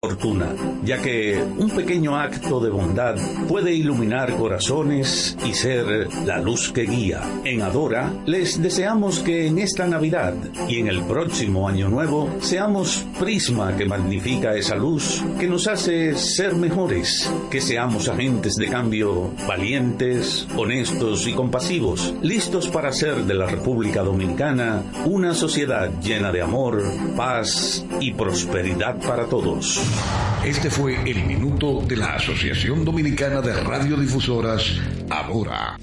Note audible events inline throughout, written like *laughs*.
fortuna, ya que un pequeño acto de bondad puede iluminar corazones y ser la luz que guía. En Adora les deseamos que en esta Navidad y en el próximo Año Nuevo seamos prisma que magnifica esa luz que nos hace ser mejores, que seamos agentes de cambio valientes, honestos y compasivos, listos para hacer de la República Dominicana una sociedad llena de amor, paz y prosperidad para todos. Este fue el minuto de la Asociación Dominicana de Radiodifusoras, ahora.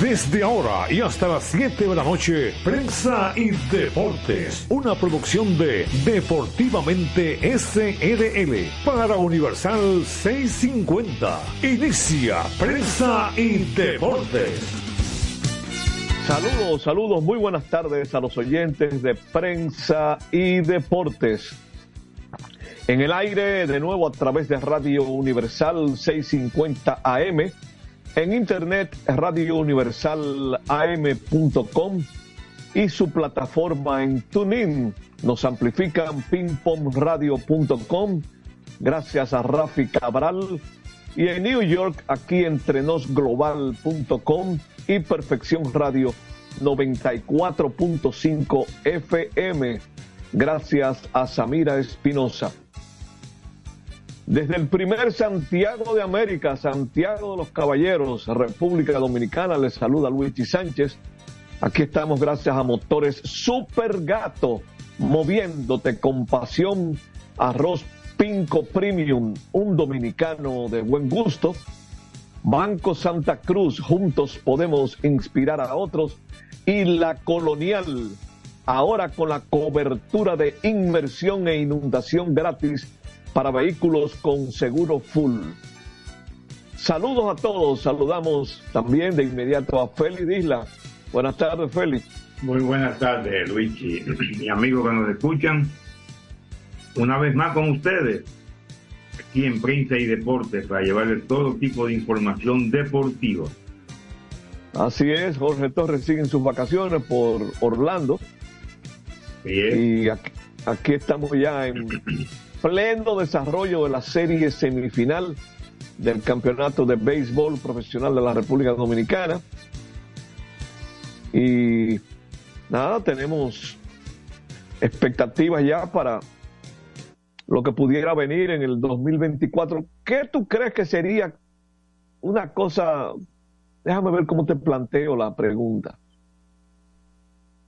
Desde ahora y hasta las 7 de la noche, Prensa y Deportes, una producción de Deportivamente SRL para Universal 650. Inicia Prensa y Deportes. Saludos, saludos, muy buenas tardes a los oyentes de Prensa y Deportes. En el aire, de nuevo a través de Radio Universal 650 AM, en internet radiouniversalam.com y su plataforma en TuneIn. Nos amplifican pingpongradio.com, gracias a Rafi Cabral, y en New York, aquí entrenosglobal.com y Perfección Radio 94.5 FM, gracias a Samira Espinosa. Desde el primer Santiago de América, Santiago de los Caballeros, República Dominicana, les saluda Luigi Sánchez. Aquí estamos gracias a Motores Super Gato, moviéndote con pasión, arroz Pinco Premium, un dominicano de buen gusto. Banco Santa Cruz, juntos podemos inspirar a otros. Y la colonial, ahora con la cobertura de inmersión e inundación gratis para vehículos con seguro full. Saludos a todos, saludamos también de inmediato a Félix Isla. Buenas tardes, Félix. Muy buenas tardes, Luigi *clears throat* y amigos que nos escuchan. Una vez más con ustedes, aquí en Prensa y Deportes, para llevarles todo tipo de información deportiva. Así es, Jorge Torres sigue en sus vacaciones por Orlando. Y aquí, aquí estamos ya en pleno desarrollo de la serie semifinal del campeonato de béisbol profesional de la República Dominicana. Y nada, tenemos expectativas ya para lo que pudiera venir en el 2024. ¿Qué tú crees que sería una cosa? Déjame ver cómo te planteo la pregunta.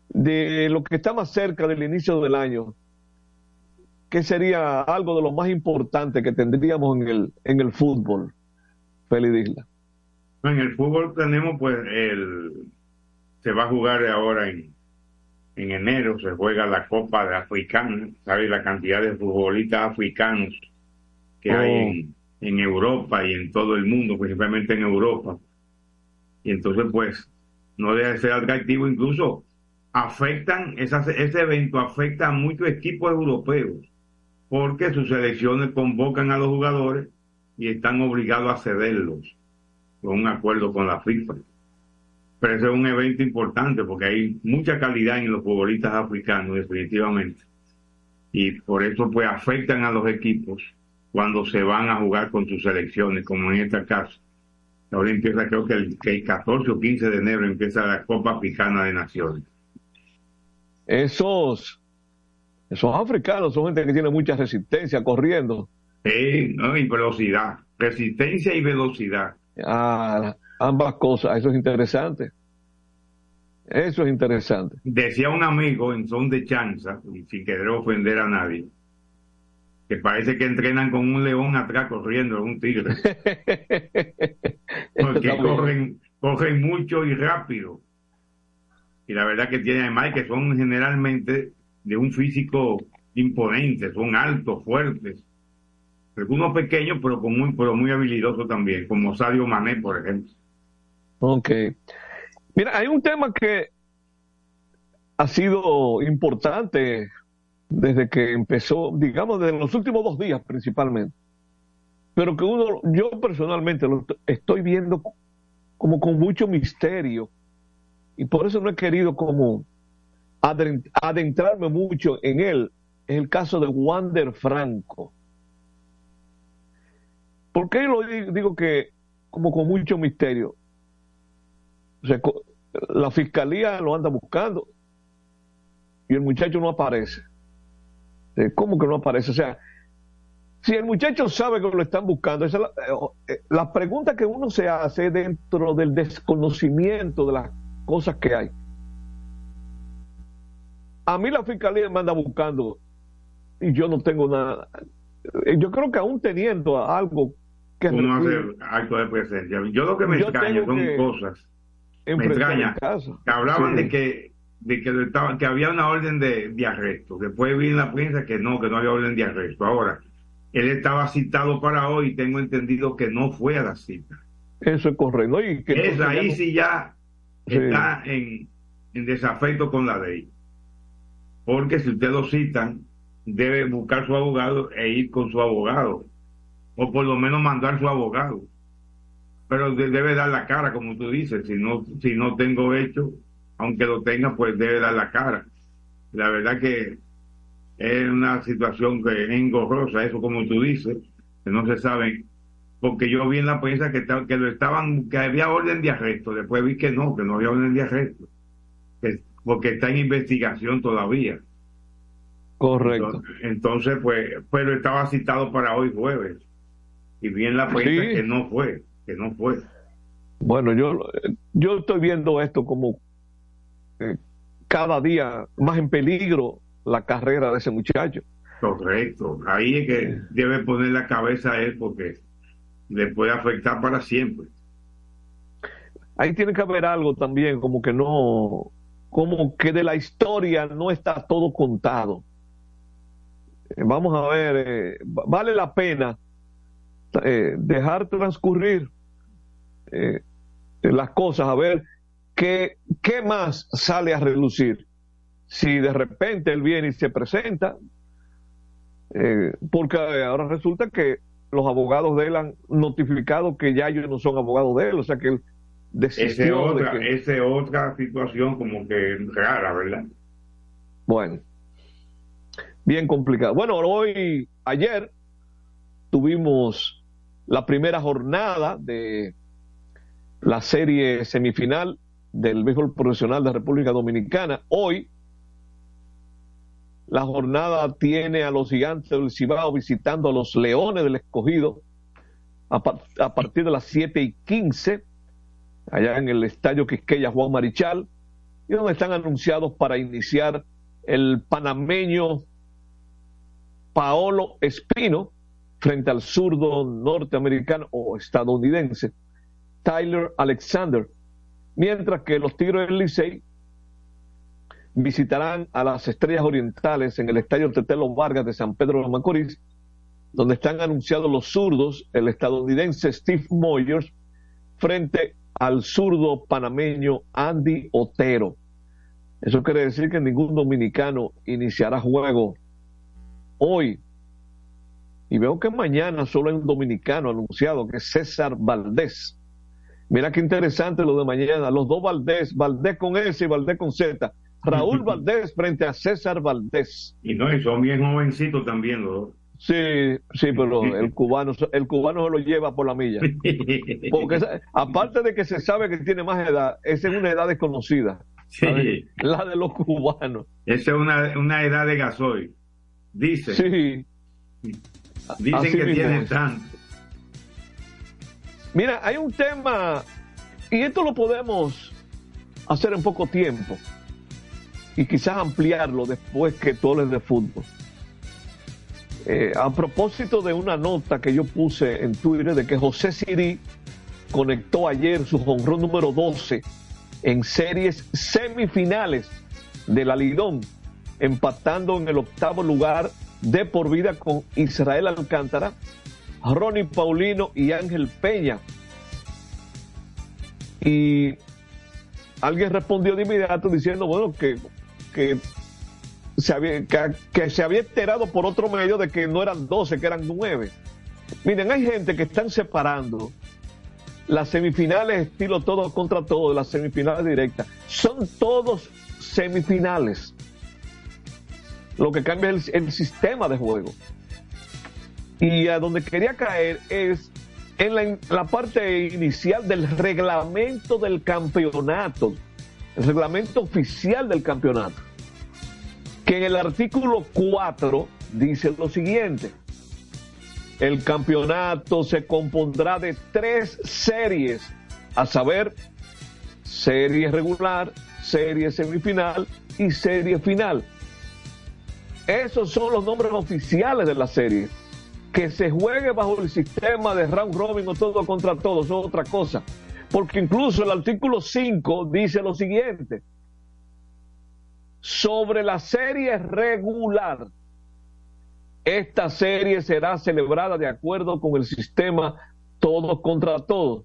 De lo que está más cerca del inicio del año, ¿qué sería algo de lo más importante que tendríamos en el, en el fútbol, Félix Isla? En el fútbol tenemos, pues, el se va a jugar ahora en, en enero, se juega la Copa de Africana, ¿sabes? La cantidad de futbolistas africanos que hay en, en, Europa y en todo el mundo, principalmente en Europa. Y entonces, pues, no debe ser atractivo, incluso afectan, esas, ese evento afecta a muchos equipos europeos porque sus selecciones convocan a los jugadores y están obligados a cederlos con un acuerdo con la FIFA. Pero ese es un evento importante porque hay mucha calidad en los futbolistas africanos, definitivamente. Y por eso pues afectan a los equipos cuando se van a jugar con sus selecciones, como en este caso. Ahora empieza, creo que el, que el 14 o 15 de enero empieza la Copa Africana de Naciones. Esos esos africanos son gente que tiene mucha resistencia corriendo. Sí, no, y velocidad. Resistencia y velocidad. Ah, ambas cosas. Eso es interesante. Eso es interesante. Decía un amigo en son de chanza, y sin querer ofender a nadie, que parece que entrenan con un león atrás corriendo, un tigre. *laughs* Porque corren, corren mucho y rápido. Y la verdad que tienen además que son generalmente de un físico imponente, son altos, fuertes. Algunos pequeños, pero, con muy, pero muy habilidosos también, como Sadio Mané, por ejemplo. Ok. Mira, hay un tema que ha sido importante desde que empezó, digamos, desde los últimos dos días principalmente, pero que uno, yo personalmente lo estoy viendo como con mucho misterio y por eso no he querido como adentrarme mucho en él, es el caso de Wander Franco. ¿Por qué lo digo que como con mucho misterio? la fiscalía lo anda buscando y el muchacho no aparece. ¿Cómo que no aparece? O sea, si el muchacho sabe que lo están buscando, esa es la, eh, la, pregunta que uno se hace dentro del desconocimiento de las cosas que hay. A mí la fiscalía me anda buscando y yo no tengo nada. Eh, yo creo que aún teniendo algo que... Uno hace acto de presencia. Yo lo que me extraña son cosas. Me extraña. Que hablaban de que de que, estaba, que había una orden de, de arresto. Después vi en la prensa que no, que no había orden de arresto. Ahora, él estaba citado para hoy y tengo entendido que no fue a la cita. Eso es correcto. Y que es ahí sí ya está en, en desafecto con la ley. Porque si usted lo citan, debe buscar su abogado e ir con su abogado. O por lo menos mandar su abogado. Pero debe dar la cara, como tú dices. Si no, si no tengo hecho, aunque lo tenga, pues debe dar la cara. La verdad que es una situación que es engorrosa, eso como tú dices, que no se sabe, porque yo vi en la prensa que, que lo estaban, que había orden de arresto, después vi que no, que no había orden de arresto, porque está en investigación todavía. Correcto. Entonces, pues, pero estaba citado para hoy jueves, y vi en la prensa que no fue, que no fue. Bueno, yo, yo estoy viendo esto como eh, cada día más en peligro la carrera de ese muchacho. Correcto, ahí es que debe poner la cabeza a él porque le puede afectar para siempre. Ahí tiene que haber algo también, como que no, como que de la historia no está todo contado. Eh, vamos a ver, eh, vale la pena eh, dejar transcurrir las cosas, a ver qué, qué más sale a relucir si de repente él viene y se presenta, eh, porque ahora resulta que los abogados de él han notificado que ya ellos no son abogados de él, o sea que él Esa otra, esa otra situación como que rara, ¿verdad? Bueno, bien complicado. Bueno, hoy, ayer, tuvimos la primera jornada de la serie semifinal del béisbol profesional de República Dominicana. Hoy la jornada tiene a los gigantes del Cibao visitando a los Leones del Escogido a, partir de las 7 y 15, allá en el Estadio Quisqueya Juan Marichal, y donde están anunciados para iniciar el panameño Paolo Espino frente al zurdo norteamericano o estadounidense Tyler Alexander, mientras que los Tigres del Licey visitarán a las Estrellas Orientales en el Estadio Tetelo Vargas de San Pedro de Macorís, donde están anunciados los zurdos, el estadounidense Steve Moyers, frente al zurdo panameño Andy Otero. Eso quiere decir que ningún dominicano iniciará juego hoy. Y veo que mañana solo hay un dominicano anunciado, que es César Valdés. Mira qué interesante lo de mañana. Los dos Valdés, Valdés con S y Valdés con Z. Raúl *laughs* Valdés frente a César Valdés. Y no, y son bien jovencitos también los dos. Sí, sí, pero *laughs* el cubano, el cubano se lo lleva por la milla. Porque aparte de que se sabe que tiene más edad, esa es una edad desconocida. La de los cubanos. Esa es una, una edad de gasoil. Dicen. Sí. Dicen que tienen tanto. Mira, hay un tema, y esto lo podemos hacer en poco tiempo y quizás ampliarlo después que tú hables de fútbol. Eh, a propósito de una nota que yo puse en Twitter de que José Siri conectó ayer su jonrón número 12 en series semifinales de la Lidón, empatando en el octavo lugar de por vida con Israel Alcántara, Ronnie Paulino y Ángel Peña. Y alguien respondió de inmediato diciendo, bueno, que que se había, que, se había enterado por otro medio de que no eran 12, que eran 9. Miren, hay gente que están separando las semifinales estilo todo contra todo, las semifinales directas. Son todos semifinales. Lo que cambia es el, el sistema de juego. Y a donde quería caer es en la, parte inicial del reglamento del campeonato, el reglamento oficial del campeonato, que en el artículo 4 dice lo siguiente. El campeonato se compondrá de tres series, a saber, serie regular, serie semifinal y serie final. Esos son los nombres oficiales de la serie que se juegue bajo el sistema de round robin o todo contra todo, eso es otra cosa. Porque incluso el artículo 5 dice lo siguiente, sobre la serie regular, esta serie será celebrada de acuerdo con el sistema todos contra todos.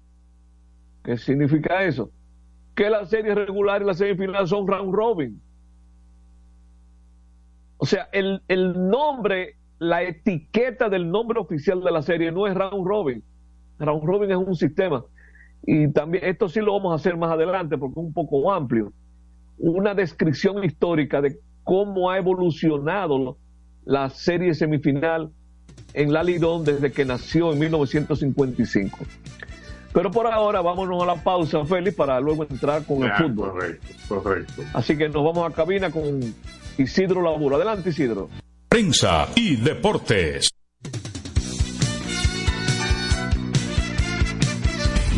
¿Qué significa eso? Que la serie regular y la serie final son round robin. O sea, el, el nombre la etiqueta del nombre oficial de la serie no es Round Robin. Round Robin es un sistema. Y también, esto sí lo vamos a hacer más adelante porque es un poco amplio. Una descripción histórica de cómo ha evolucionado la serie semifinal en la Lidón desde que nació en 1955. Pero por ahora vámonos a la pausa, Félix, para luego entrar con el fútbol. Correcto, correcto. Así que nos vamos a cabina con Isidro Laburo. Adelante, Isidro prensa y deportes.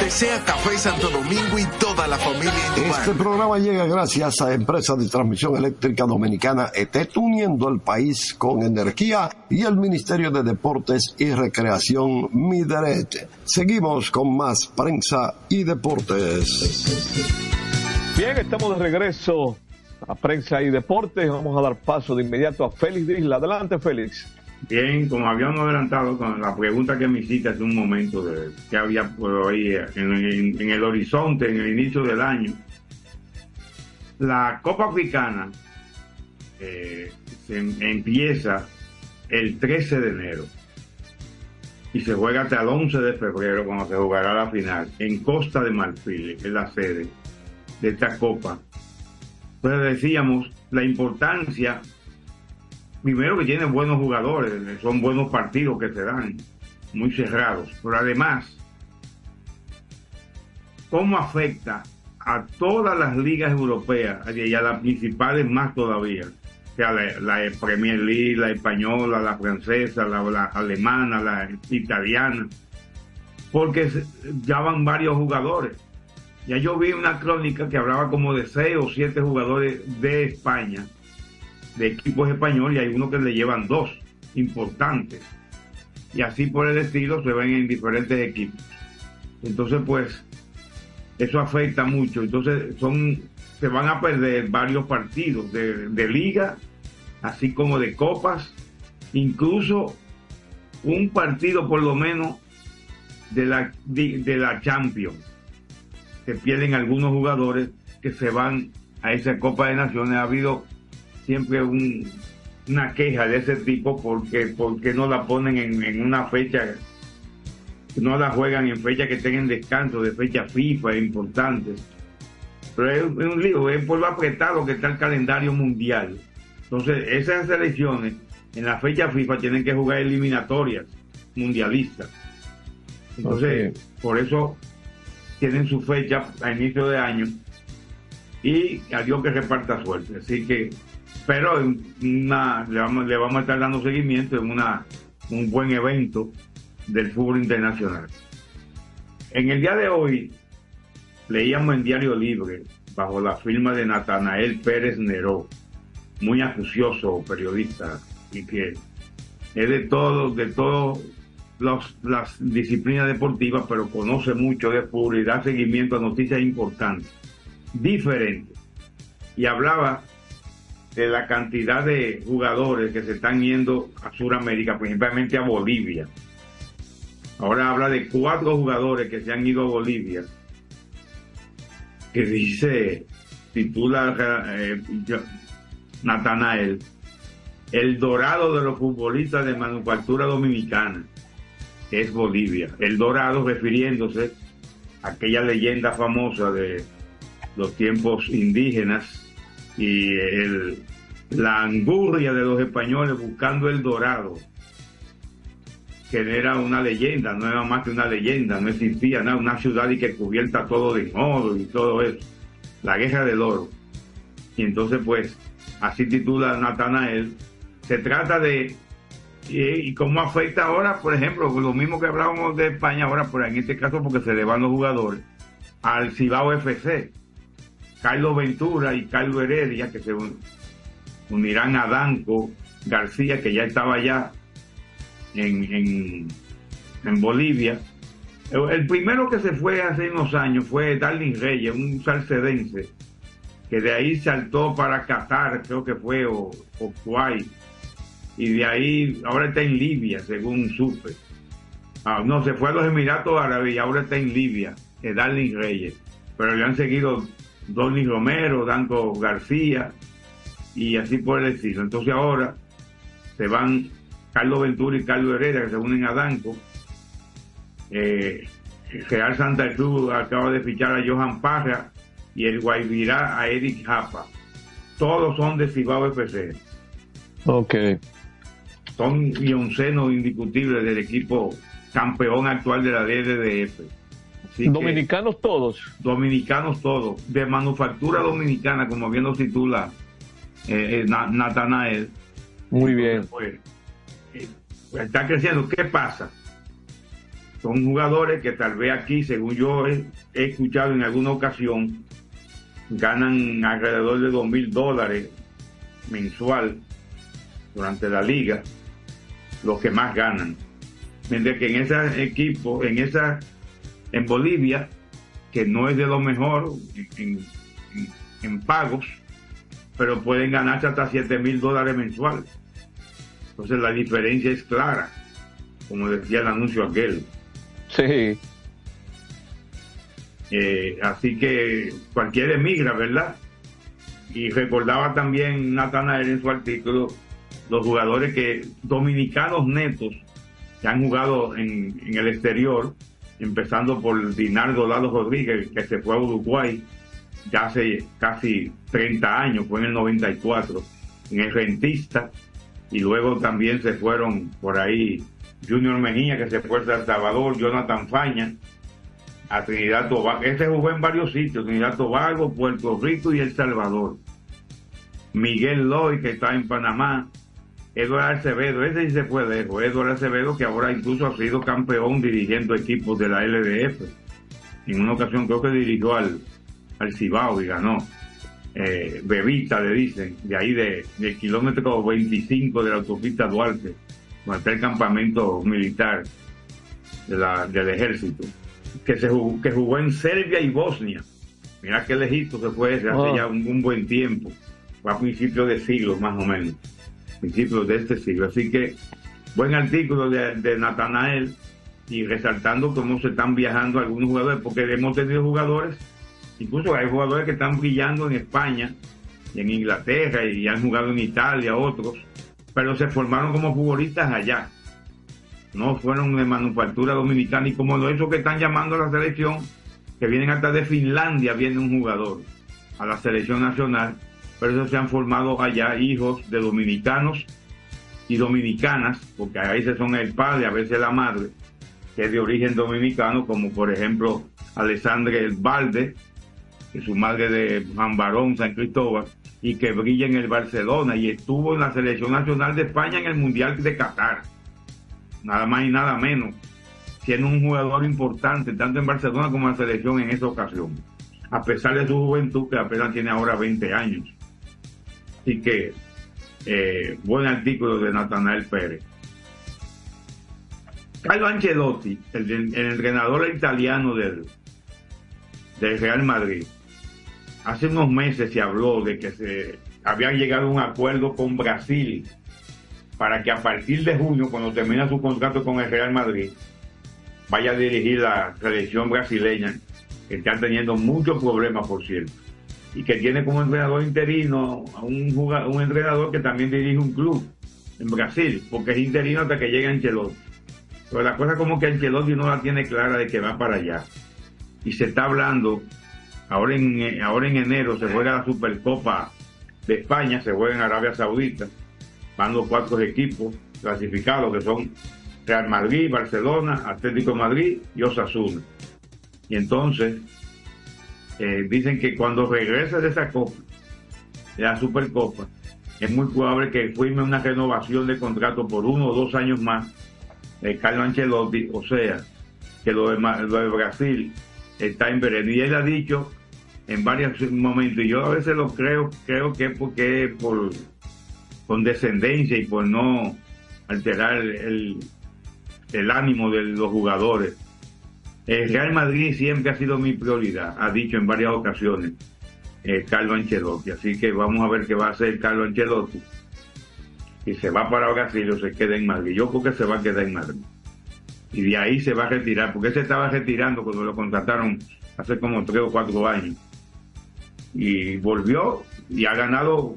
Desea Café Santo Domingo y toda la familia. Este programa llega gracias a Empresa de Transmisión Eléctrica Dominicana ETET, uniendo el país con energía y el Ministerio de Deportes y Recreación Mideret. Seguimos con más prensa y deportes. Bien, estamos de regreso a prensa y deportes. Vamos a dar paso de inmediato a Félix Disla. Adelante, Félix. Bien, como habíamos adelantado con la pregunta que me hiciste hace un momento de qué había por ahí en, el horizonte, en el inicio del año, la Copa Africana eh, se em- empieza el 13 de enero y se juega hasta el 11 de febrero cuando se jugará la final en Costa de Marfil, que es la sede de esta Copa. Pues decíamos la importancia primero que tiene buenos jugadores, son buenos partidos que se dan, muy cerrados, pero además, ¿cómo afecta a todas las ligas europeas y a las principales más todavía? Sea, la, Premier League, la española, la francesa, la, alemana, la italiana, porque ya van varios jugadores. Ya yo vi una crónica que hablaba como de seis o siete jugadores de España de equipos españoles y hay uno que le llevan dos importantes. Y así por el estilo se ven en diferentes equipos. Entonces, pues, eso afecta mucho. Entonces, son, se van a perder varios partidos de, de liga, así como de copas, incluso un partido por lo menos de la, de, de la Champions. Se pierden algunos jugadores que se van a esa Copa de Naciones. Ha habido siempre un- una queja de ese tipo porque, porque no la ponen en, en una fecha, no la juegan en fecha que tengan descanso, de fecha FIFA importantes. Pero es, un- es un lío, es por lo apretado que está el calendario mundial. Entonces, esas selecciones en la fecha FIFA tienen que jugar eliminatorias mundialistas. Entonces, por eso tienen su fecha a inicio de año y a Dios que reparta suerte. Así que pero una, le, vamos, le vamos a estar dando seguimiento en una, un buen evento del fútbol internacional. En el día de hoy leíamos en Diario Libre, bajo la firma de Natanael Pérez Neró, muy acucioso periodista y que es de todo, de todas las disciplinas deportivas, pero conoce mucho de fútbol y da seguimiento a noticias importantes, diferentes. Y hablaba de la cantidad de jugadores que se están yendo a Sudamérica, principalmente a Bolivia. Ahora habla de cuatro jugadores que se han ido a Bolivia, que dice, titula eh, Natanael, el dorado de los futbolistas de manufactura dominicana, es Bolivia. El dorado refiriéndose a aquella leyenda famosa de los tiempos indígenas y el, la angurria de los españoles buscando el dorado, que era una leyenda, no era más que una leyenda, no existía nada, una ciudad y que cubierta todo de oro y todo eso, la guerra del oro. Y entonces pues, así titula Natanael, se trata de y, cómo afecta ahora, por ejemplo, lo mismo que hablábamos de España ahora, pero en este caso porque se le van los jugadores, al Cibao FC. Carlos Ventura y Carlos Heredia, que se unirán a Danco García, que ya estaba allá en, en, Bolivia. El primero que se fue hace unos años fue Darling Reyes, un salcedense, que de ahí saltó para Qatar, creo que fue, o, o Kuwait. Y de ahí, ahora está en Libia, según supe. Ah, no, se fue a los Emiratos Árabes y ahora está en Libia, es Darling Reyes. Pero le han seguido Donny Romero, Danco García y así por el estilo. Entonces ahora se van Carlos Ventura y Carlos Herrera que se unen a Danco. Eh, Real Santa Cruz acaba de fichar a Johan Parra y el Guayvirá a Eric Japa. Todos son de Cibao FC. Ok. Son guioncenos indiscutibles del equipo campeón actual de la DDF dominicanos todos. Dominicanos todos, de manufactura dominicana, como bien lo titula eh, eh Natanael. Muy bien. Pues, eh, pues, está creciendo. ¿Qué pasa? Son jugadores que tal vez aquí, según yo he, escuchado en alguna ocasión, ganan alrededor de dos mil dólares mensual durante la liga, los que más ganan. Mientras que en ese equipo, en esa en Bolivia, que no es de lo mejor en, pagos, pero pueden ganarse hasta 7 mil dólares mensuales. Entonces la diferencia es clara, como decía el anuncio aquel. Sí. Eh, así que cualquiera emigra, ¿verdad? Y recordaba también Natanael en su artículo los jugadores que dominicanos netos que han jugado en, en el exterior empezando por Dinardo Lalo Rodríguez, que se fue a Uruguay ya hace casi 30 años, fue en el 94, en el Rentista, y luego también se fueron por ahí Junior Mejía, que se fue a Salvador, Jonathan Faña, a Trinidad Tobago. Ese jugó en varios sitios, Trinidad Tobago, Puerto Rico y El Salvador. Miguel Loy, que está en Panamá, Eduardo Acevedo, ese sí se puede, Eduardo Acevedo, que ahora incluso ha sido campeón dirigiendo equipos de la LDF. En una ocasión creo que dirigió al, al Cibao y ganó. Eh, Bebita, le dicen, de ahí de, del kilómetro 25 de la autopista Duarte, donde está el campamento militar de la, del ejército, que, se jugó, que jugó en Serbia y Bosnia. Mira qué lejito se fue hace Oh. ya un, un buen tiempo, fue a principios de siglo más o menos principios de este siglo. Así que buen artículo de, Natanael y resaltando cómo se están viajando algunos jugadores, porque hemos tenido jugadores, incluso hay jugadores que están brillando en España y en Inglaterra y han jugado en Italia, otros, pero se formaron como futbolistas allá. No fueron de manufactura dominicana y como esos que están llamando a la selección, que vienen hasta de Finlandia, viene un jugador a la selección nacional pero eso se han formado allá hijos de dominicanos y dominicanas, porque a veces son el padre, a veces la madre, que es de origen dominicano, como por ejemplo Alessandre Valde, que su madre de Juan Barón, San Cristóbal, y que brilla en el Barcelona y estuvo en la selección nacional de España en el Mundial de Qatar. Nada más y nada menos, siendo un jugador importante tanto en Barcelona como en la selección en esa ocasión, a pesar de su juventud que apenas tiene ahora 20 años. Así que, eh, buen artículo de Natanael Pérez. Carlo Ancelotti, el, entrenador italiano del, del Real Madrid, hace unos meses se habló de que se había llegado a un acuerdo con Brasil para que a partir de junio, cuando termina su contrato con el Real Madrid, vaya a dirigir la selección brasileña, que está teniendo muchos problemas, por cierto, y que tiene como entrenador interino a un, jugador, un entrenador que también dirige un club en Brasil, porque es interino hasta que llegue Ancelotti. Pero la cosa como que Ancelotti no la tiene clara de que va para allá. Y se está hablando, ahora en, ahora en enero se juega la Supercopa de España, se juega en Arabia Saudita, van los cuatro equipos clasificados que son Real Madrid, Barcelona, Atlético Madrid y Osasuna. Y entonces eh, dicen que cuando regrese de esa copa, de la Supercopa, es muy probable que firme una renovación de contrato por uno o dos años más de Carlo Ancelotti, o sea, que lo de, lo de Brasil está en verano. Y él ha dicho en varios momentos, y yo a veces lo creo, creo que es porque es por condescendencia y por no alterar el, el ánimo de los jugadores. El Real Madrid siempre ha sido mi prioridad, ha dicho en varias ocasiones eh, Carlo Ancelotti. Así que vamos a ver qué va a hacer Carlo Ancelotti. Si se va para Brasil o se queda en Madrid. Yo creo que se va a quedar en Madrid. Y de ahí se va a retirar, porque se estaba retirando cuando lo contrataron hace como tres o cuatro años. Y volvió y ha ganado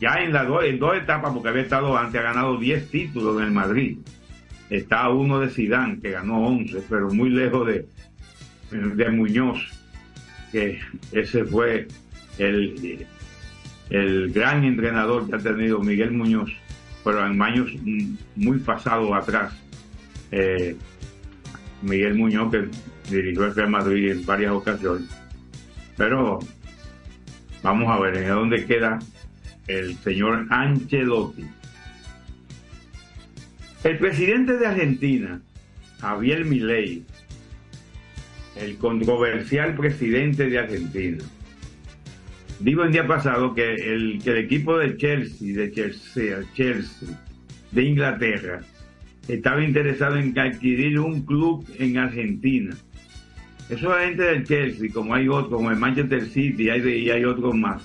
ya en, las dos, en dos etapas, porque había estado antes, ha ganado 10 títulos en el Madrid está uno de Sidán, que ganó 11, pero muy lejos de, de Muñoz, que ese fue el, el gran entrenador que ha tenido Miguel Muñoz, pero en años muy pasados atrás. Eh, Miguel Muñoz, que dirigió el Real Madrid en varias ocasiones. Pero vamos a ver en dónde queda el señor Ancelotti. El presidente de Argentina, Javier Milei, el controversial presidente de Argentina, dijo el día pasado que el, que el equipo de Chelsea, de Chelsea, Chelsea, de Inglaterra, estaba interesado en adquirir un club en Argentina. Eso es gente del Chelsea, como hay otros, como el Manchester City hay y hay otros más,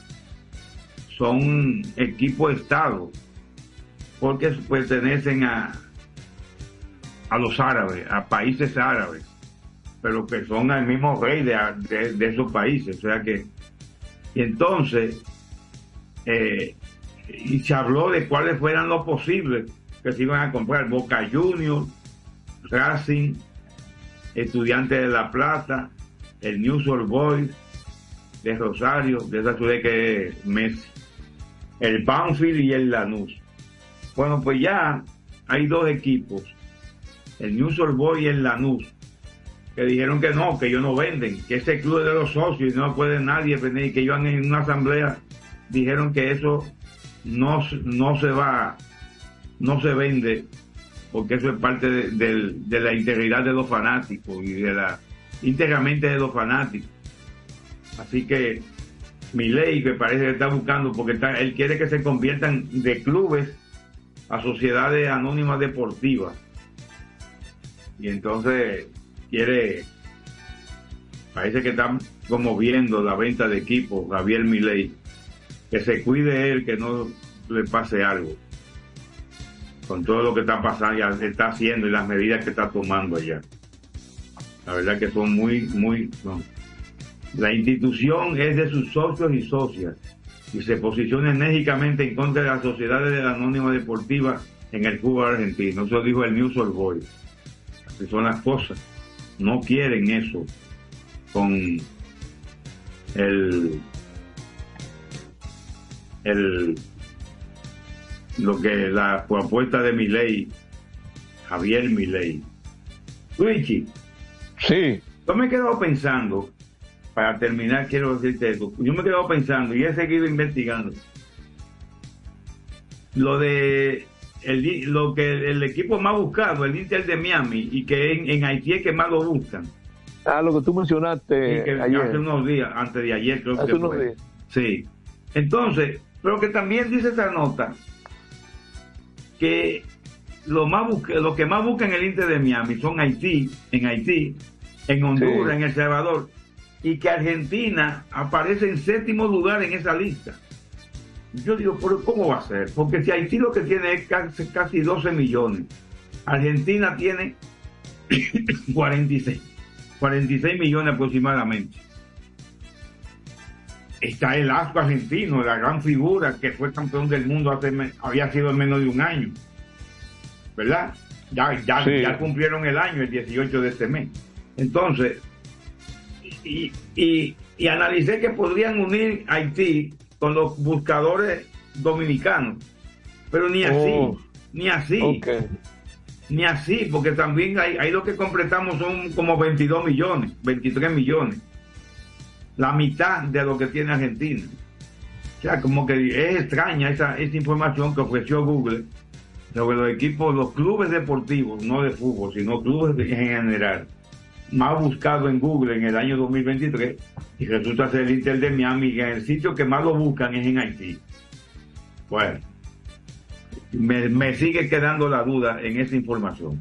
son equipos Estado, porque pertenecen a, a los árabes, a países árabes, pero que son el mismo rey de, de, esos países. O sea que, y entonces, eh, y se habló de cuáles fueran los posibles que se iban a comprar. Boca Juniors, Racing, Estudiantes de La Plata, el News Old Boys de Rosario, de esa ciudad que es Messi, el Banfield y el Lanús. Bueno, pues ya hay dos equipos, el News Old Boys y el Lanús, que dijeron que no, que ellos no venden, que ese club es de los socios y no puede nadie vender, y que ellos en una asamblea dijeron que eso no, no se va, no se vende, porque eso es parte de, de la integridad de los fanáticos y de la, íntegramente de los fanáticos. Así que mi ley que parece que está buscando, porque está, él quiere que se conviertan de clubes a sociedades anónimas deportivas. Y entonces quiere, parece que está promoviendo la venta de equipos, Javier Milei, que se cuide él, que no le pase algo con todo lo que está pasando, se está haciendo y las medidas que está tomando allá. La verdad que son muy, muy... La institución es de sus socios y socias y se posiciona enérgicamente en contra de las sociedades de la anónima deportiva en el fútbol argentino. Eso dijo el News All Boys. Así son las cosas. No quieren eso con el el lo que la propuesta de mi ley Javier Milei. Luigi. Sí. Yo me he quedado pensando para terminar, quiero decirte esto. Yo me he quedado pensando y he seguido investigando. Lo de el, lo que el equipo más buscado, el Inter de Miami, y que en, en Haití es que más lo buscan. Ah, lo que tú mencionaste Sí, que ayer. hace unos días, antes de ayer creo Hace que unos fue. días. Sí. Entonces, pero que también dice esa nota que lo más busca- lo que más buscan el Inter de Miami son Haití, en Haití, en Honduras, Sí. en El Salvador, y que Argentina aparece en séptimo lugar en esa lista. Yo digo, pero ¿cómo va a ser? Porque si Haití lo que tiene es casi, casi 12 millones, Argentina tiene *coughs* 46, 46 millones aproximadamente. Está el asco argentino, la gran figura que fue campeón del mundo hace había sido en menos de un año. ¿Verdad? Ya, ya, Sí. ya cumplieron el año, el 18 de este mes. Entonces, y, y, y analicé que podrían unir Haití con los buscadores dominicanos, pero ni así, Oh. ni así, ni así, porque también ahí, ahí lo que completamos son como 22 millones, 23 millones, la mitad de lo que tiene Argentina. O sea, como que es extraña esa, esa información que ofreció Google sobre los equipos, los clubes deportivos, no de fútbol, sino clubes en general, más buscados en Google en el año 2023, y resulta ser el Inter de Miami, en el sitio que más lo buscan es en Haití. Bueno, me, me sigue quedando la duda en esa información.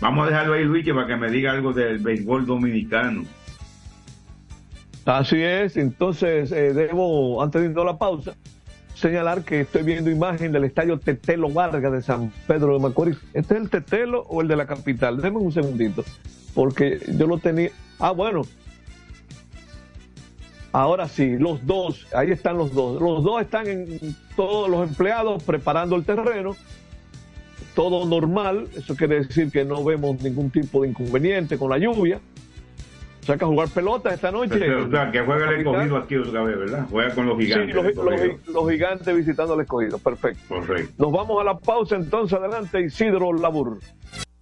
Vamos a dejarlo ahí, Luigi, para que me diga algo del béisbol dominicano. Así es, entonces eh, debo, antes de irnos a la pausa, señalar que estoy viendo imagen del estadio Tetelo Vargas de San Pedro de Macorís. ¿Este es el Tetelo o el de la capital? Déjame un segundito, porque yo lo tenía. Ah, bueno. Ahora sí, los dos, ahí están los dos. Los dos están en todos los empleados preparando el terreno. Todo normal, eso quiere decir que no vemos ningún tipo de inconveniente con la lluvia. Que a jugar pelota esta noche. O sea, que juega el escogido aquí otra vez, ¿verdad? Juega con los gigantes. Sí, los, el los- escogido. los gigantes visitando al escogido. Perfecto. Nos vamos a la pausa entonces. Adelante, Isidro Labur.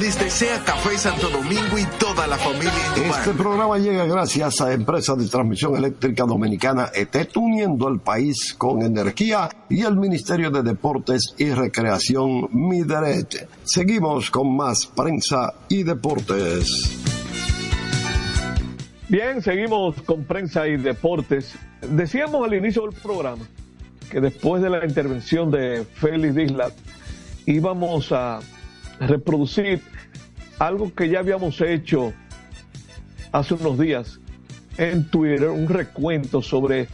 Les desea Café Santo Domingo y toda la familia Indumar. Este programa llega gracias a Empresa de Transmisión Eléctrica Dominicana ET, uniendo el país con energía y el Ministerio de Deportes y Recreación Mideret. Seguimos con más prensa y deportes. Bien, seguimos con prensa y deportes. Decíamos al inicio del programa que después de la intervención de Félix Disla íbamos a reproducir algo que ya habíamos hecho hace unos días en Twitter, un recuento sobre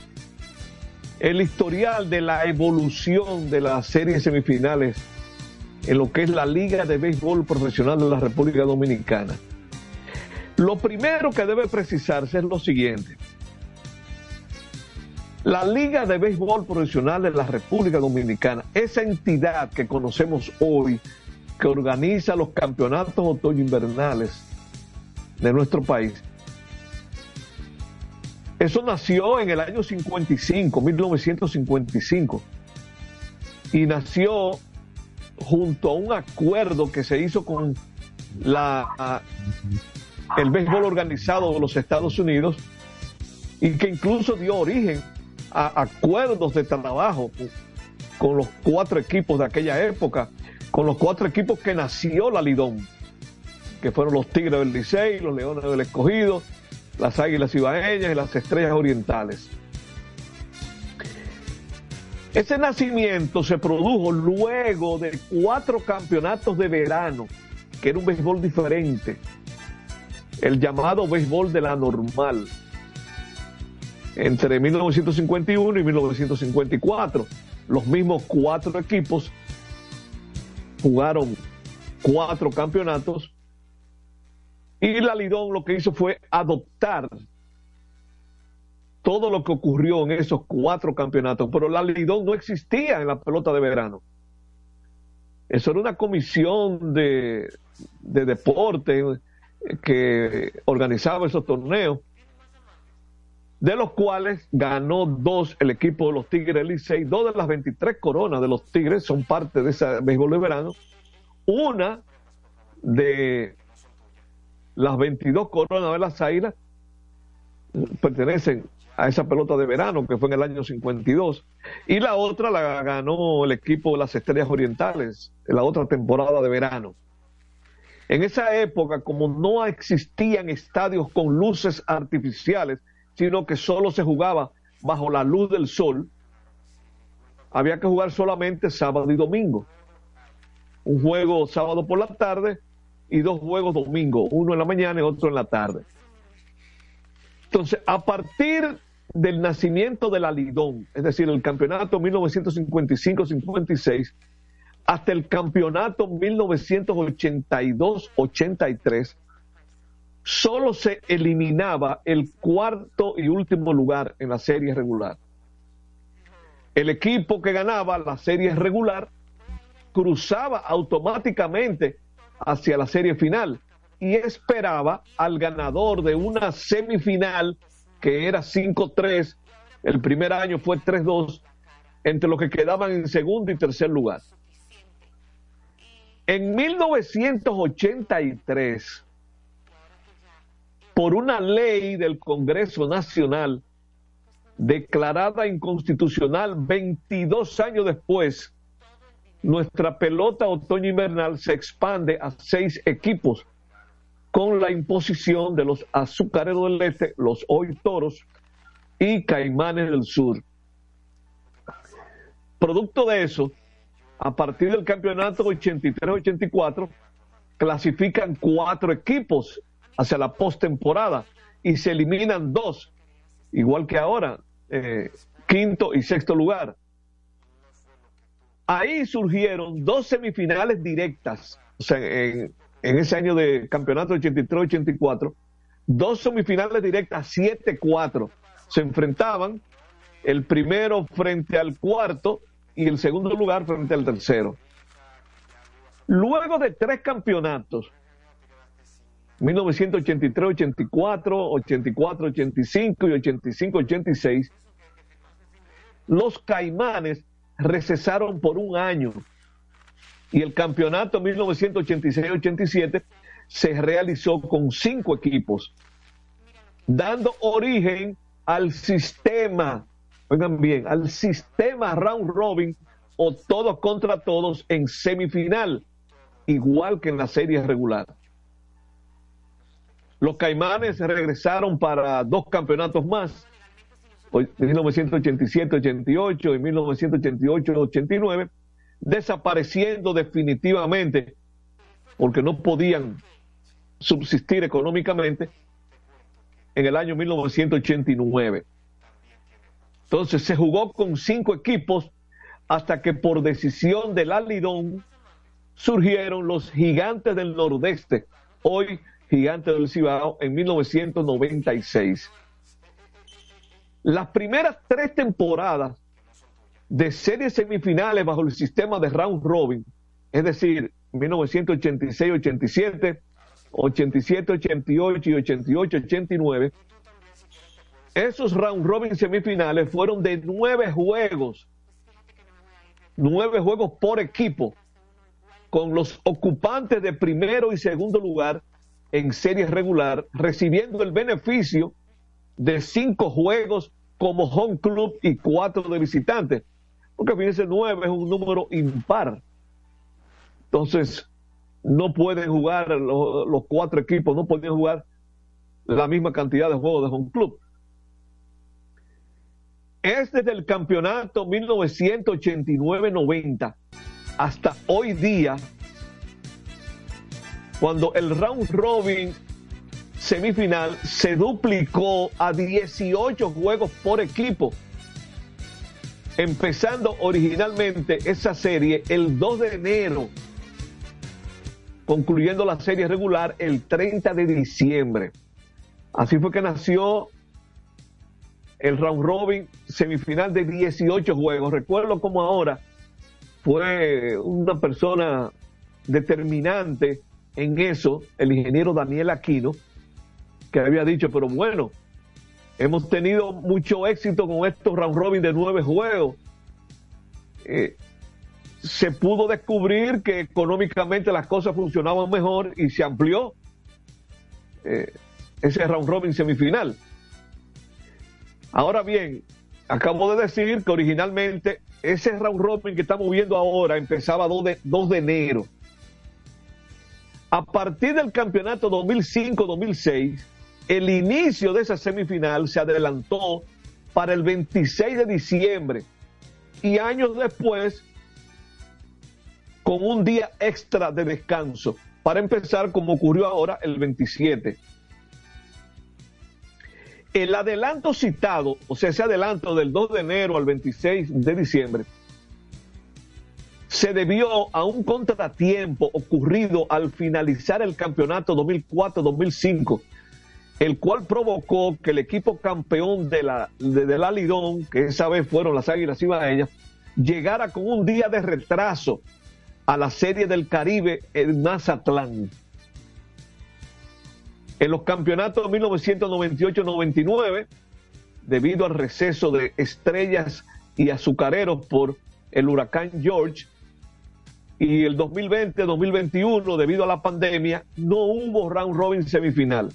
el historial de la evolución de las series semifinales en lo que es la Liga de Béisbol Profesional de la República Dominicana. Lo primero que debe precisarse es lo siguiente. La Liga de Béisbol Profesional de la República Dominicana, esa entidad que conocemos hoy, que organiza los campeonatos otoño-invernales de nuestro país, eso nació en el año 55, 1955, y nació junto a un acuerdo que se hizo con la, el béisbol organizado de los Estados Unidos y que incluso dio origen a acuerdos de trabajo con los cuatro equipos de aquella época, con los cuatro equipos que nació la Lidón, que fueron los Tigres del Licey, los Leones del Escogido, las Águilas Ibaeñas y las Estrellas Orientales. Ese nacimiento se produjo luego de cuatro campeonatos de verano, que era un béisbol diferente, el llamado béisbol de la normal, entre 1951 y 1954. Los mismos cuatro equipos jugaron cuatro campeonatos y la Lidón lo que hizo fue adoptar todo lo que ocurrió en esos cuatro campeonatos, pero la Lidón no existía en la pelota de verano. Eso era una comisión de, de deporte que organizaba esos torneos, de los cuales ganó dos el equipo de los Tigres Licey, dos de las 23 coronas de los Tigres son parte de ese béisbol de verano, una de las 22 coronas de las Águilas pertenecen a esa pelota de verano que fue en el año 52 y la otra la ganó el equipo de las Estrellas Orientales en la otra temporada de verano. En esa época, como no existían estadios con luces artificiales, sino que solo se jugaba bajo la luz del sol, había que jugar solamente sábado y domingo. Un juego sábado por la tarde y dos juegos domingo, uno en la mañana y otro en la tarde. Entonces, a partir del nacimiento de la Lidón, es decir, el campeonato 1955-56, hasta el campeonato 1982-83, solo se eliminaba el cuarto y último lugar en la serie regular. El equipo que ganaba la serie regular cruzaba automáticamente hacia la serie final y esperaba al ganador de una semifinal que era 5-3, el primer año fue 3-2, entre los que quedaban en segundo y tercer lugar. En 1983, por una ley del Congreso Nacional declarada inconstitucional 22 años después, nuestra pelota otoño invernal se expande a seis equipos con la imposición de los azucareros del este, los hoy toros y caimanes del sur. Producto de eso, a partir del campeonato 83-84, clasifican cuatro equipos hacia la postemporada y se eliminan dos, igual que ahora, eh, quinto y sexto lugar. Ahí surgieron dos semifinales directas, o sea, en, en ese año de campeonato 83-84, dos semifinales directas, 7-4. Se enfrentaban el primero frente al cuarto y el segundo lugar frente al tercero. Luego de tres campeonatos, 1983-84, 84-85 y 85-86, los caimanes recesaron por un año y el campeonato 1986-87 se realizó con cinco equipos, dando origen al sistema, oigan bien, al sistema round robin o todos contra todos en semifinal, igual que en la serie regular. Los Caimanes regresaron para dos campeonatos más, 1987-88 y 1988-89 desapareciendo definitivamente porque no podían subsistir económicamente en el año 1989. Entonces se jugó con cinco equipos hasta que por decisión del Alidón surgieron los gigantes del Nordeste, hoy gigantes del Cibao, en 1996. Las primeras tres temporadas de series semifinales bajo el sistema de round robin, es decir, 1986-87, 87-88 y 88-89, esos round robin semifinales fueron de nueve juegos, nueve juegos por equipo, con los ocupantes de primero y segundo lugar en series regular, recibiendo el beneficio de cinco juegos como home club y cuatro de visitantes. Porque fíjense, nueve es un número impar. Entonces, no pueden jugar los, los cuatro equipos, no pueden jugar la misma cantidad de juegos de home club. Es desde el campeonato 1989-90 hasta hoy día, cuando el round robin semifinal se duplicó a 18 juegos por equipo, empezando originalmente esa serie el 2 de enero, concluyendo la serie regular el 30 de diciembre. Así fue que nació el round robin semifinal de 18 juegos. Recuerdo como ahora fue una persona determinante en eso, el ingeniero Daniel Aquino, que había dicho, pero bueno, hemos tenido mucho éxito con estos round robin de nueve juegos. Eh, se pudo descubrir que económicamente las cosas funcionaban mejor y se amplió eh, ese round robin semifinal. Ahora bien, acabo de decir que originalmente ese round robin que estamos viendo ahora empezaba 2 de, 2 de enero. A partir del campeonato 2005-2006, el inicio de esa semifinal se adelantó para el 26 de diciembre y años después con un día extra de descanso para empezar como ocurrió ahora el 27. El adelanto citado, o sea, ese adelanto del 2 de enero al 26 de diciembre, se debió a un contratiempo ocurrido al finalizar el campeonato 2004-2005, el cual provocó que el equipo campeón de la, de, la Lidón, que esa vez fueron las Águilas Ibaeñas, llegara con un día de retraso a la Serie del Caribe en Mazatlán. En los campeonatos de 1998-99, debido al receso de estrellas y azucareros por el huracán George, y el 2020-2021, debido a la pandemia, no hubo round robin semifinal.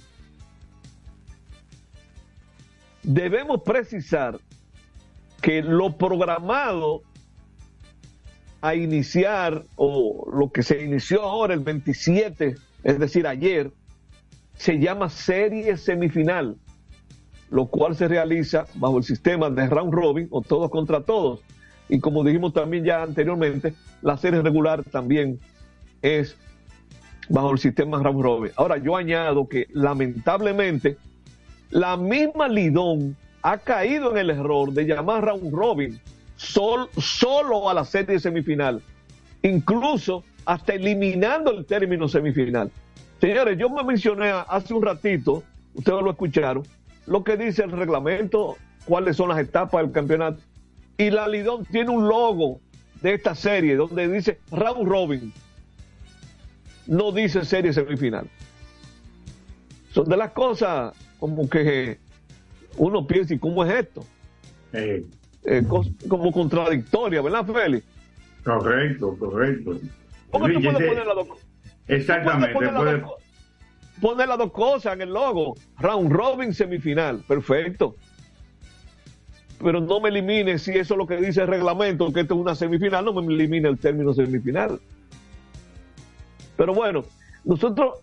Debemos precisar que lo programado a iniciar, o lo que se inició ahora el 27, es decir, ayer, se llama serie semifinal, lo cual se realiza bajo el sistema de round robin o todos contra todos. Y como dijimos también ya anteriormente, la serie regular también es bajo el sistema round robin. Ahora yo añado que lamentablemente la misma Lidón ha caído en el error de llamar round robin sol, solo a la serie semifinal, incluso hasta eliminando el término semifinal. Señores, yo me mencioné hace un ratito, ustedes lo escucharon, lo que dice el reglamento, cuáles son las etapas del campeonato. Y la Lidón tiene un logo de esta serie donde dice round robin. No dice serie semifinal. Son de las cosas como que uno piensa, ¿y cómo es esto? Eh, como contradictoria, ¿verdad, Félix? Correcto, correcto. ¿Cómo tú puedes poner las dos Exactamente. Poner, puede... poner las dos cosas en el logo. Round Robin semifinal. Perfecto. Pero no me elimine si eso es lo que dice el reglamento, que esto es una semifinal, no me elimine el término semifinal. Pero bueno, nosotros,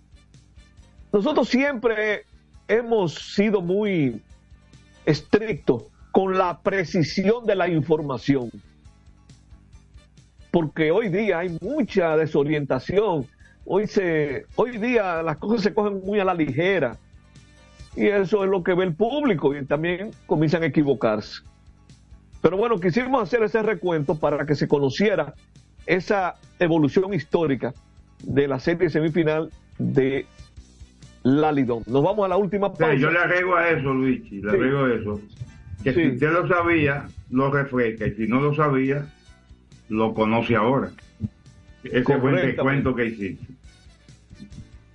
nosotros siempre hemos sido muy estrictos con la precisión de la información. Porque hoy día hay mucha desorientación. Hoy, se, hoy día las cosas se cogen muy a la ligera. Y eso es lo que ve el público y también comienzan a equivocarse. Pero bueno, quisimos hacer ese recuento para que se conociera esa evolución histórica de la serie semifinal de la Lidón. Nos vamos a la última parte. yo le agrego a eso, Luigi, le agrego a eso. Que si usted lo sabía, lo refresca. Y si no lo sabía, lo conoce ahora. Ese fue el cuento que hiciste.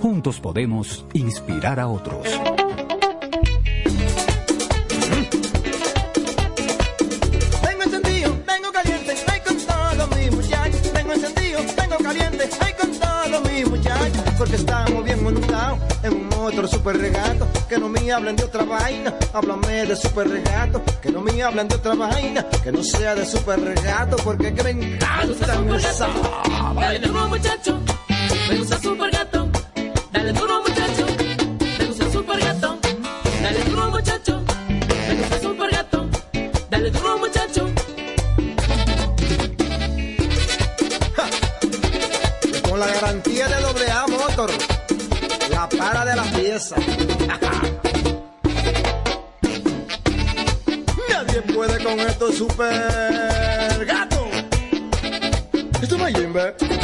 Juntos podemos inspirar a otros. Tengo encendido, tengo caliente, con todo mi muchacho. Tengo encendido, tengo caliente, con todo mi muchacho. Porque estamos bien montados en un otro super regato. que no me hablen de otra vaina. Háblame de super regato, que no me hablen de otra vaina, que no sea de super regato, porque que me encanta esa. Dale duro muchacho, me gusta super gato. Dale duro muchacho, me gusta super gato. Dale duro muchacho, me gusta super gato. Dale duro muchacho. Con la garantía de doble A Motor, la para de la pieza. *laughs* Nadie puede con esto super gato. Esto no es Jimbe.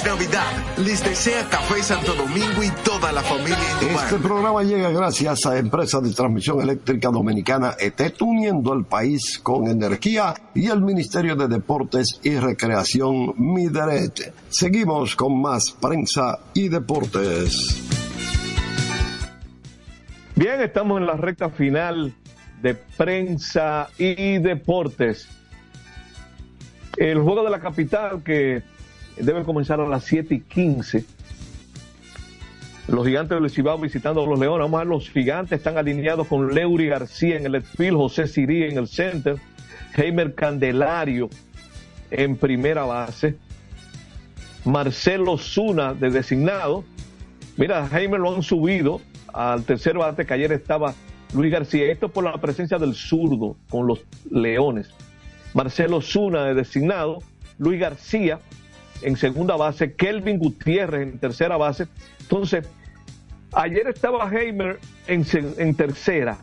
Feliz Navidad. Les desea Café Santo Domingo y toda la familia. Este programa llega gracias a Empresa de Transmisión Eléctrica Dominicana ET, uniendo el país con energía y el Ministerio de Deportes y Recreación Mideret. Seguimos con más prensa y deportes. Bien, estamos en la recta final de prensa y deportes. El juego de la capital que debe comenzar a las 7 y 15. Los gigantes del Cibao visitando a los Leones. Vamos a ver, los gigantes están alineados con Leury García en el field, José Sirí en el center, Heimer Candelario en primera base, Marcelo Zuna de designado. Mira, Heimer lo han subido al tercer bate que ayer estaba Luis García. Esto por la presencia del zurdo con los Leones. Marcelo Zuna de designado, Luis García en segunda base, Kelvin Gutiérrez en tercera base. Entonces, ayer estaba Heimer en, en tercera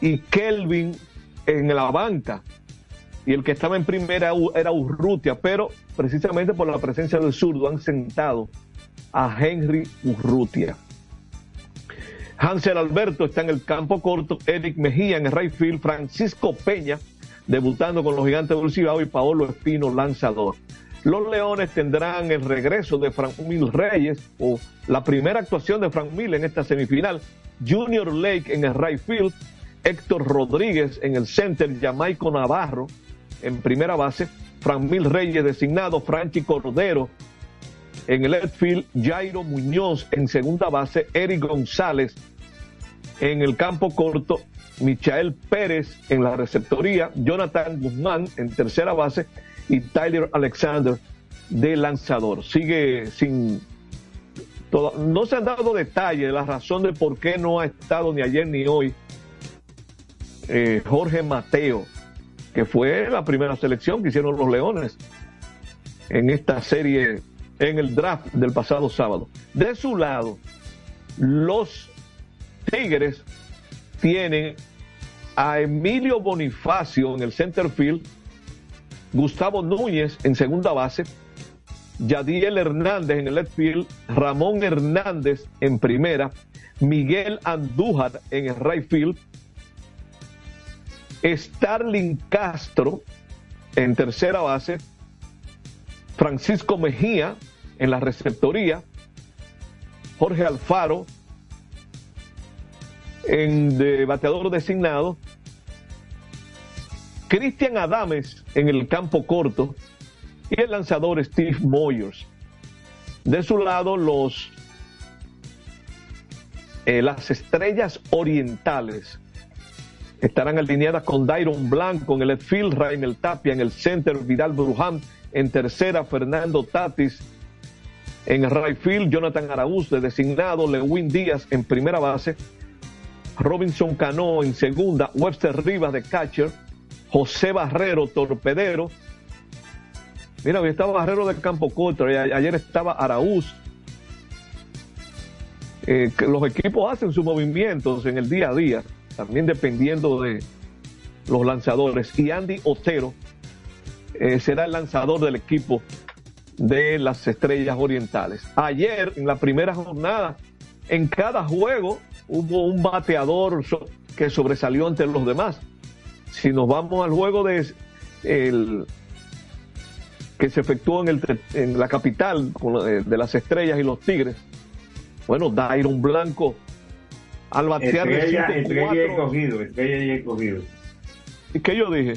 y Kelvin en la banca. Y el que estaba en primera era Urrutia, pero precisamente por la presencia del zurdo han sentado a Henry Urrutia. Hansel Alberto está en el campo corto, Eric Mejía en el right field, Francisco Peña debutando con los gigantes del Cibao y Paolo Espino lanzador. Los Leones tendrán el regreso de Frank Mil Reyes o la primera actuación de Frank Mil en esta semifinal. Junior Lake en el right field, Héctor Rodríguez en el center, Jamaico Navarro en primera base, Frank Mil Reyes designado, Franchi Cordero en el left field, Jairo Muñoz en segunda base, Eric González en el campo corto, Michael Pérez en la receptoría, Jonathan Guzmán en tercera base y Tyler Alexander de lanzador. Sigue sin... toda- no se han dado detalles de la razón de por qué no ha estado ni ayer ni hoy eh, Jorge Mateo, que fue la primera selección que hicieron los Leones en esta serie, en el draft del pasado sábado. De su lado, los Tigres tienen a Emilio Bonifacio en el center field, Gustavo Núñez en segunda base, Yadiel Hernández en el left field, Ramón Hernández en primera, Miguel Andújar en el right field, Starling Castro en tercera base, Francisco Mejía en la receptoría, Jorge Alfaro en bateador designado, Cristian Adames en el campo corto y el lanzador Steve Moyers. De su lado, los eh, las estrellas orientales estarán alineadas con Dairon Blanco en el field, Raimel Tapia en el center, Vidal Bruján en tercera, Fernando Tatis en right field, Jonathan Araúz de designado, Lewin Díaz en primera base, Robinson Cano en segunda, Webster Rivas de catcher, José Barrero torpedero. Mira, hoy estaba Barrero del campo corto, y ayer estaba Araúz. Eh, los equipos hacen sus movimientos en el día a día, también dependiendo de los lanzadores. Y Andy Otero eh, será el lanzador del equipo de las Estrellas Orientales. Ayer, en la primera jornada, en cada juego hubo un bateador que sobresalió entre los demás. Si nos vamos al juego de el, que se efectuó en, el, en la capital de las estrellas y los tigres. Bueno, Dairon Blanco al batear Estrella, de estrella y 5-4. escogido, estrella y escogido. ¿Y qué yo dije?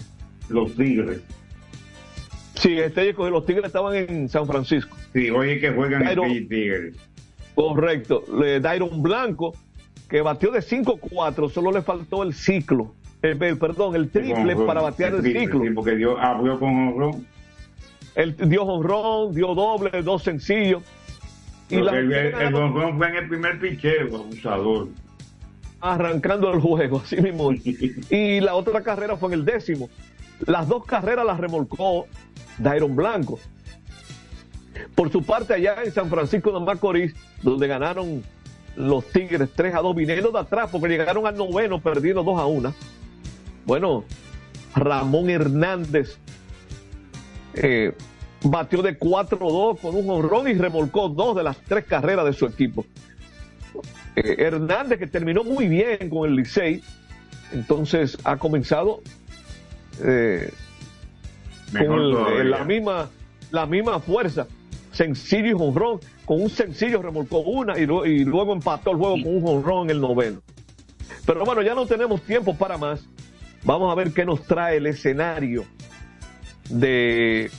Los Tigres. Sí, Estrella y Escogido. los tigres estaban en San Francisco. Sí, hoy es que juegan Dairon- Estrella y Tigres. Correcto. Le- Dairon Blanco, que batió de 5-4, solo le faltó el ciclo. Eh, eh, perdón, el triple para batear el, triple, ciclo. Sí, porque dio, abrió con honrón. Él dio honrón, dio doble, dos sencillos. Y la el, el, el honrón fue en el primer picheo, abusador. arrancando el juego, *laughs* así mismo. *laughs* Y la otra carrera fue en el décimo. Las dos carreras las remolcó Dairon Blanco. Por su parte, allá en San Francisco de Macorís, donde ganaron los Tigres 3 a 2, viniendo de atrás, porque llegaron al noveno, perdiendo 2 a 1. Bueno, Ramón Hernández eh, batió de 4-2 con un honrón y remolcó dos de las tres carreras de su equipo. Eh, Hernández, que terminó muy bien con el Licey, entonces ha comenzado eh, con el- la, misma, la misma fuerza. Sencillo y honrón. Con un sencillo remolcó una y, luego- y luego empató el juego con un honrón en el noveno. Pero bueno, ya no tenemos tiempo para más. Vamos a ver qué nos trae el escenario de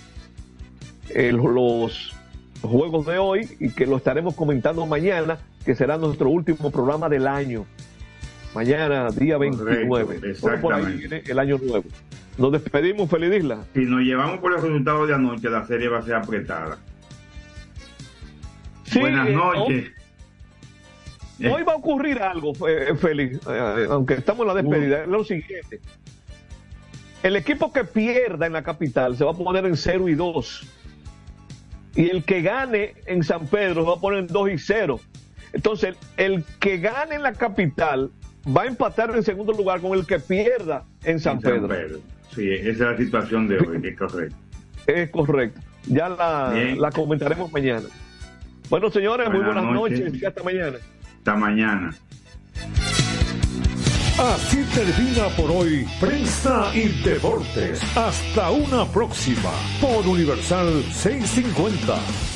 eh, los juegos de hoy y que lo estaremos comentando mañana, que será nuestro último programa del año. Mañana, día 29. Bueno, por ahí viene el año nuevo. Nos despedimos, feliz isla. Si nos llevamos por los resultados de anoche, la serie va a ser apretada. Sí, Buenas eh, noches. Hoy, hoy va a ocurrir algo, eh, Félix, eh, aunque estamos en la despedida. Es lo siguiente. El equipo que pierda en la capital se va a poner en 0 y 2. Y el que gane en San Pedro se va a poner en 2 y 0. Entonces, el que gane en la capital va a empatar en segundo lugar con el que pierda en San, En San Pedro. Pedro. Sí, esa es la situación de hoy, es correcto. Es correcto. Ya la, comentaremos mañana. Bueno, señores, muy Buenas buenas noches. noches. y hasta mañana. Mañana. Así termina por hoy Prensa y Deportes. Hasta una próxima por Universal 650.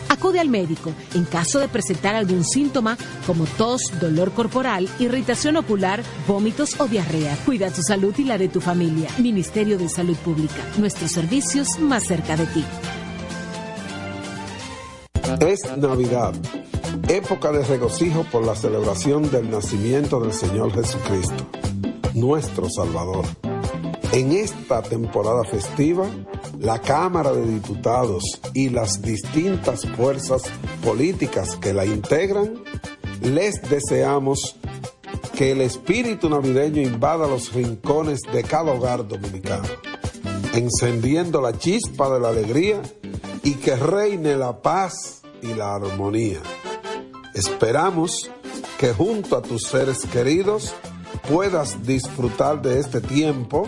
Acude al médico en caso de presentar algún síntoma como tos, dolor corporal, irritación ocular, vómitos o diarrea. Cuida tu salud y la de tu familia. Ministerio de Salud Pública. Nuestros servicios más cerca de ti. Es Navidad, época de regocijo por la celebración del nacimiento del Señor Jesucristo, nuestro Salvador. En esta temporada festiva, la Cámara de Diputados y las distintas fuerzas políticas que la integran, les deseamos que el espíritu navideño invada los rincones de cada hogar dominicano, encendiendo la chispa de la alegría y que reine la paz y la armonía. Esperamos que junto a tus seres queridos puedas disfrutar de este tiempo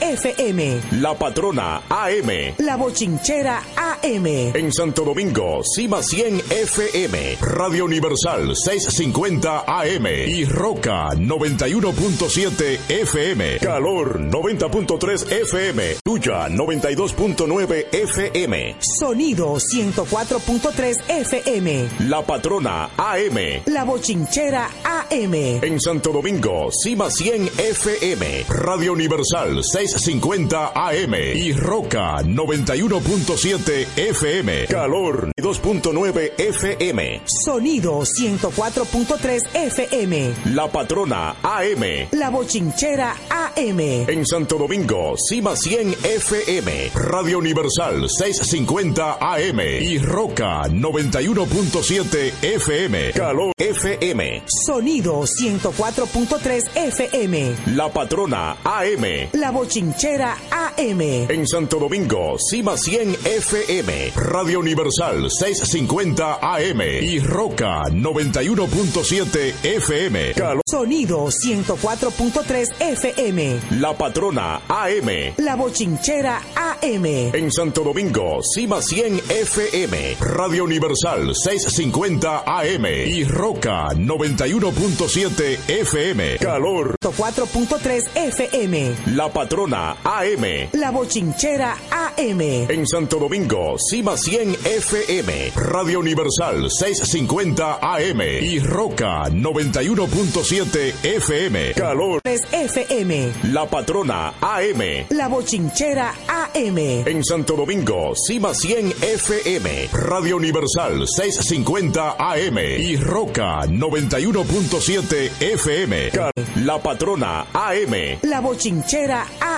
FM. La patrona AM. La bochinchera AM. En Santo Domingo, Cima 100 FM. Radio Universal 650 AM. Y Roca 91.7 FM. Calor 90.3 FM. Tuya 92.9 FM. Sonido 104.3 FM. La patrona AM. La bochinchera AM. En Santo Domingo, Cima 100 FM. Radio Universal 650 AM. Y Roca 91.7 FM. Calor 2.9 FM. Sonido 104.3 FM. La patrona AM. La bochinchera AM. En Santo Domingo, Cima 100 FM. Radio Universal 650 AM. Y Roca 91.7 FM. Calor FM. Sonido 104.3 FM. La patrona AM. La bochinchera AM. En Santo Domingo, Cima 100 FM. Radio Universal 650 AM. Y Roca 91.7 FM. Calor. Sonido 104.3 FM. La patrona AM. La bochinchera AM. En Santo Domingo, Cima 100 FM. Radio Universal 650 AM. Y Roca 91.7 FM. Calor. 4.3 FM. La patrona AM. La bochinchera AM. En Santo Domingo, Cima 100 FM. Radio Universal 650 AM. Y Roca 91.7 FM. Calor. 3 FM. La patrona AM. La bochinchera AM. En Santo Domingo, Cima 100 FM. Radio Universal 650 AM. Y Roca 91.7 FM. La patrona AM. La bochinchera AM.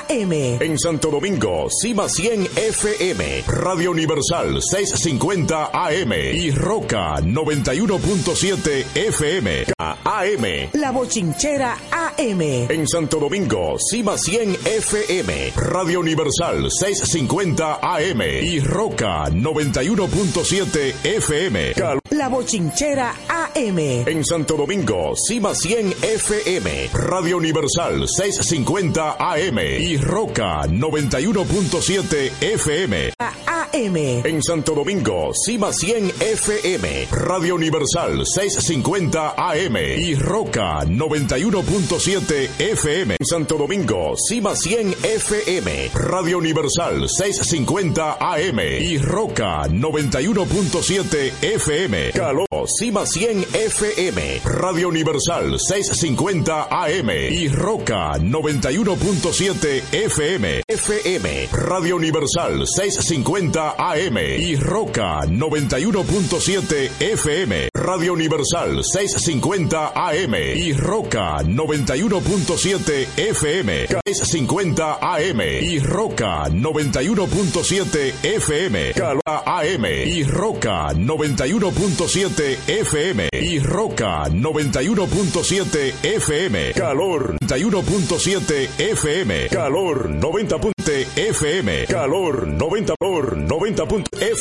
En Santo Domingo, Cima 100 FM. Radio Universal 650 AM. Y Roca 91.7 FM. AM. La bochinchera AM. En Santo Domingo, Cima 100 FM. Radio Universal 650 AM. Y Roca 91.7 FM. Cal- La bochinchera AM. en Santo Domingo, Cima 100 FM. Radio Universal 650 AM. Y Roca 91.7 FM. AM. En Santo Domingo, Cima 100 FM. Radio Universal 650 AM. Y Roca 91.7 FM. En Santo Domingo, Cima 100 FM. Radio Universal 650 AM. Y Roca 91.7 FM. Calor, Cima 100 FM. Radio Universal 650 AM. Y Roca 91.7 FM. FM. Radio Universal 650 AM. Y Roca 91.7 FM. Radio Universal 650 AM. Y Roca 91.7 FM. 650 AM. Y Roca 91.7 FM. Calor AM. Y Roca 91.7 FM. Y Roca 91.7 FM. Calor 91.7 FM. Calor 90. FM. Calor 90. Calor 90. F